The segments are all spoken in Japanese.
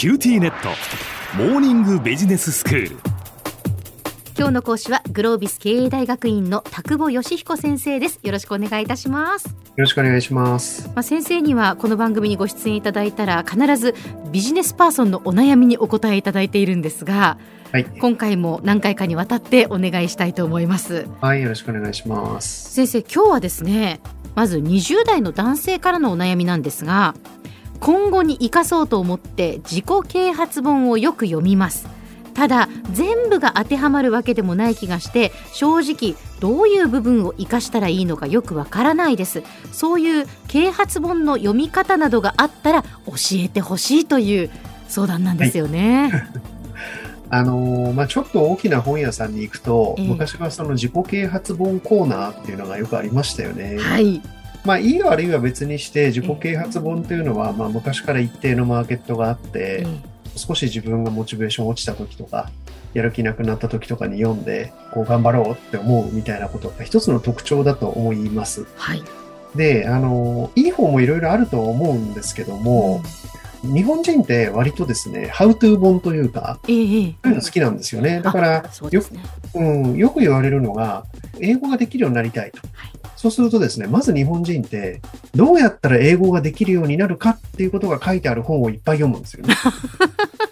QTnet。モーニングビジネススクール。今日の講師はグロービス経営大学院の田久保善彦先生です。よろしくお願いいたします。よろしくお願いします。まあ先生にはこの番組にご出演いただいたら必ずビジネスパーソンのお悩みにお答えいただいているんですがはい、今回も何回かにわたってお願いしたいと思います。はいよろしくお願いします。先生今日はですねまず20代の男性からのお悩みなんですが今後に生かそうと思って自己啓発本をよく読みますただ全部が当てはまるわけでもない気がして正直どういう部分を生かしたらいいのかよくわからないですそういう啓発本の読み方などがあったら教えてほしいという相談なんですよね。はい あのー、まあ、ちょっと大きな本屋さんに行くと、えー、昔はその自己啓発本コーナーっていうのがよくありましたよね。はい。まあ、いい悪いは別にして、自己啓発本というのは、まあ、昔から一定のマーケットがあって、少し自分がモチベーション落ちた時とか、やる気なくなった時とかに読んで、こう頑張ろうって思うみたいなことが一つの特徴だと思います。はい。で、あの、いい本もいろいろあると思うんですけども、うん、日本人って割とですね、ハウトゥー本というか、ええ、そういうの好きなんですよね。だから、ね、ようん、よく言われるのが、英語ができるようになりたいと。はいそうするとですね、まず日本人って、どうやったら英語ができるようになるかっていうことが書いてある本をいっぱい読むんですよね。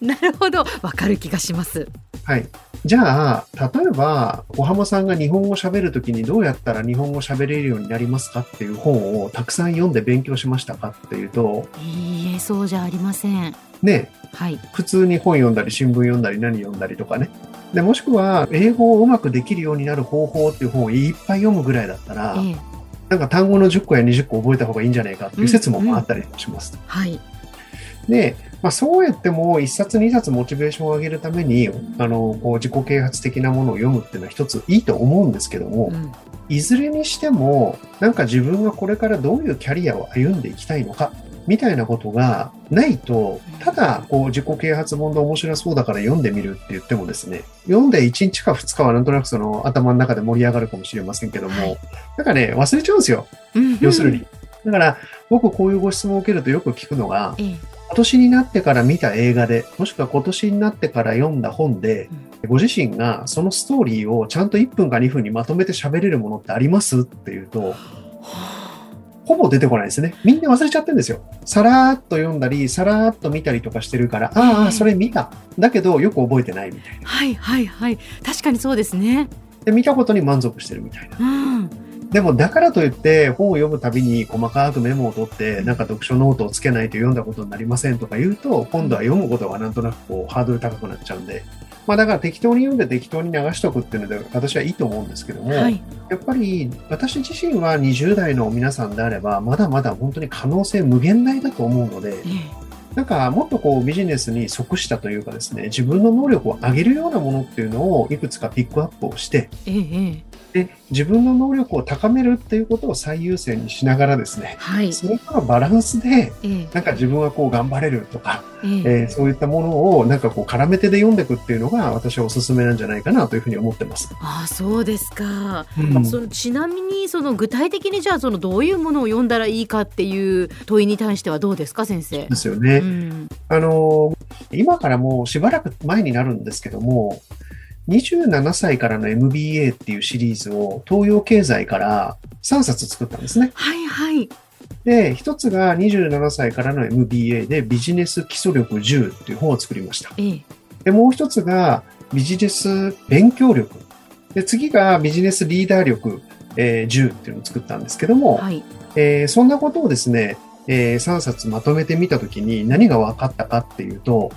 なるほど。わかる気がします。はい。じゃあ、例えば、小浜さんが日本語喋るときにどうやったら日本語喋れるようになりますかっていう本をたくさん読んで勉強しましたかっていうと。いいえ、そうじゃありません。ね。はい。普通に本読んだり、新聞読んだり、何読んだりとかね。で、もしくは、英語をうまくできるようになる方法っていう本をいっぱい読むぐらいだったら、ええ、なんか単語の10個や20個覚えた方がいいんじゃないかっていう説もあったりします。うんうん、はい。で、まあ、そうやっても1冊2冊モチベーションを上げるために、あの、こう自己啓発的なものを読むっていうのは一ついいと思うんですけども、うん、いずれにしても、なんか自分がこれからどういうキャリアを歩んでいきたいのかみたいなことがないと、ただ、こう、自己啓発本で面白そうだから読んでみるって言ってもですね、読んで1日か2日はなんとなくその頭の中で盛り上がるかもしれませんけども、はい、なんかね、忘れちゃうんですよ。要するに。だから、僕こういうご質問を受けるとよく聞くのが、今年になってから見た映画で、もしくは今年になってから読んだ本で、ご自身がそのストーリーをちゃんと1分か2分にまとめて喋れるものってありますっていうと、ほぼ出てこないですね。みんな忘れちゃってるんですよ。さらーっと読んだり、さらーっと見たりとかしてるから、ああ、それ見た。だけど、よく覚えてないみたいな。はいはいはい。確かにそうですね。で、見たことに満足してるみたいな。うんでも、だからといって、本を読むたびに細かくメモを取って、なんか読書ノートをつけないと読んだことになりませんとか言うと、今度は読むことがなんとなくこう、ハードル高くなっちゃうんで、まあだから適当に読んで適当に流しとくっていうので、私はいいと思うんですけども、はい、やっぱり私自身は20代の皆さんであれば、まだまだ本当に可能性無限大だと思うので、なんかもっとこうビジネスに即したというかですね、自分の能力を上げるようなものっていうのをいくつかピックアップをして、ええ、で自分の能力を高めるっていうことを最優先にしながらですね、はい、それとのバランスで、えー、なんか自分はこう頑張れるとか、えー、えー、そういったものをなんかこう絡めてで読んでいくっていうのが私はおすすめなんじゃないかなというふうに思ってます。あそうですか、うん、そのちなみにその具体的にじゃあそのどういうものを読んだらいいかっていう問いに対してはどうですか先生？ですよね。うん、あの今からもうしばらく前になるんですけども27歳からの MBA っていうシリーズを東洋経済から3冊作ったんですね。はいはい。で、一つが27歳からの MBA でビジネス基礎力10っていう本を作りました。ええ、で、もう一つがビジネス勉強力。で、次がビジネスリーダー力、えー、10っていうのを作ったんですけども、はい、えー、そんなことをですね、えー、3冊まとめてみたときに何が分かったかっていうと、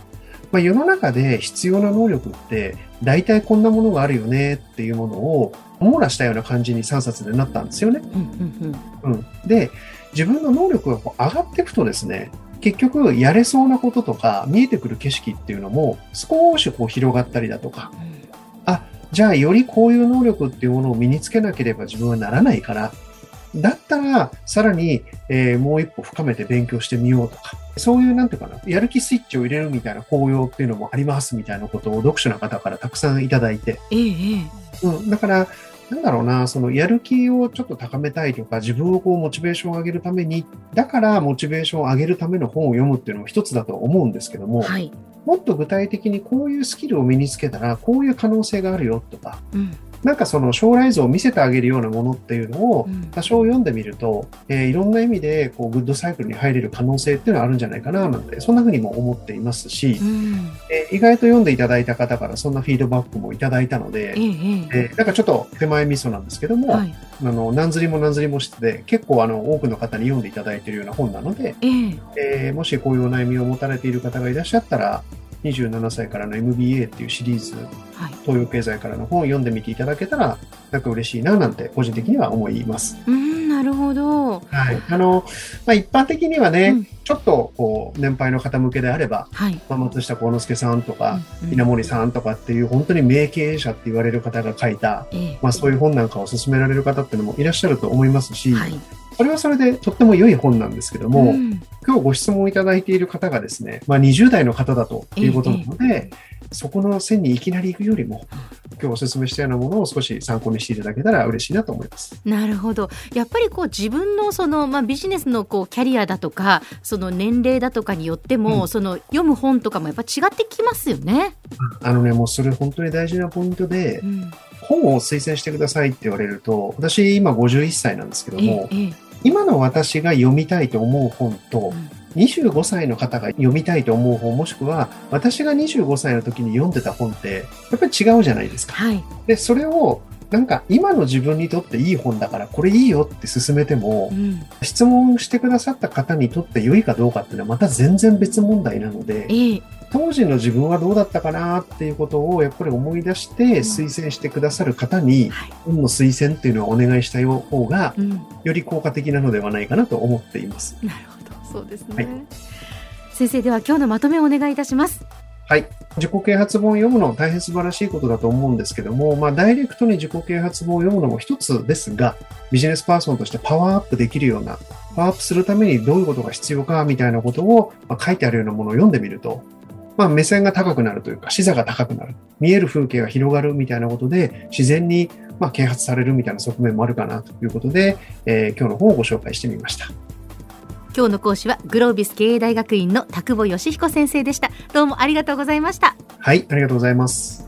まあ、世の中で必要な能力って大体こんなものがあるよねっていうものを網羅したような感じに3冊でなったんですよね。うん、で、自分の能力がこう上がっていくとですね、結局やれそうなこととか見えてくる景色っていうのも少しこう広がったりだとか、あ、じゃあよりこういう能力っていうものを身につけなければ自分はならないから、だったらさらに、えー、もう一歩深めて勉強してみようとか、そういう、なんていうかな、やる気スイッチを入れるみたいな効用っていうのもありますみたいなことを読書の方からたくさんいただいて。ええ。うん。だから、なんだろうな、そのやる気をちょっと高めたいとか、自分をこうモチベーションを上げるために、だからモチベーションを上げるための本を読むっていうのも一つだと思うんですけども、はい。もっと具体的にこういうスキルを身につけたら、こういう可能性があるよとか、うん。なんかその将来像を見せてあげるようなものっていうのをうん多少読んでみると、えーいろんな意味でこうグッドサイクルに入れる可能性っていうのはあるんじゃないかななんて、そんなふうにも思っていますしう、ん。えー意外と読んでいただいた方からそんなフィードバックもいただいたので、ええーなんかちょっと手前味噌なんですけども、はい。あの何釣りも何釣りもしてて、結構あの多くの方に読んでいただいているような本なので、えええーもしこういうお悩みを持たれている方がいらっしゃったら、27歳からの MBA っていうシリーズ、はい。東洋経済からの本を読んでみていただけたら、なんか嬉しいななんて個人的には思います。うん、なるほど。はい。あの、まあ、一般的にはね、うんちょっとこう、年配の方向けであれば、はい。まあ、松下幸之助さんとか、うん稲森さんとかっていう本当に名経営者って言われる方が書いた、ええまあそういう本なんかを勧められる方っていうのもいらっしゃると思いますし、はい。それはそれでとっても良い本なんですけども、ん。今日ご質問いただいている方がですね、まあ20代の方だということなので、そこの線にいきなり行くよりも、今日お勧めしたようなものを少し参考にしていただけたら嬉しいなと思います。なるほど。やっぱりこう自分のその、まあ、ビジネスのこうキャリアだとかその年齢だとかによっても、うん。その読む本とかもやっぱ違ってきますよね。あのね、もうそれ本当に大事なポイントでう、ん、本を推薦してくださいって言われると、私今51歳なんですけどえも、えええ今の私が読みたいと思う本とう、ん。25歳の方が読みたいと思う本、もしくは私が25歳の時に読んでた本って、やっぱり違うじゃないですか。はい、で、それを、なんか今の自分にとっていい本だからこれいいよって勧めてもう、ん。質問してくださった方にとって良いかどうかっていうのはまた全然別問題なので、ええ当時の自分はどうだったかなっていうことをやっぱり思い出して推薦してくださる方にはい本の推薦っていうのをお願いした方がより効果的なのではないかなと思っています。るほどそうですね、はい先生では今日のまとめをお願いいたします。はい。自己啓発本を読むの大変素晴らしいことだと思うんですけども、まあ、ダイレクトに自己啓発本を読むのも一つですが、ビジネスパーソンとしてパワーアップできるような、パワーアップするためにどういうことが必要かみたいなことを、まあ書いてあるようなものを読んでみると、まあ、目線が高くなるというか、視座が高くなる。見える風景が広がるみたいなことで、自然に、まあ、啓発されるみたいな側面もあるかなということで、えー今日の本をご紹介してみました。今日の講師はグロービス経営大学院の田久保義彦先生でした。どうもありがとうございました。はい、ありがとうございます。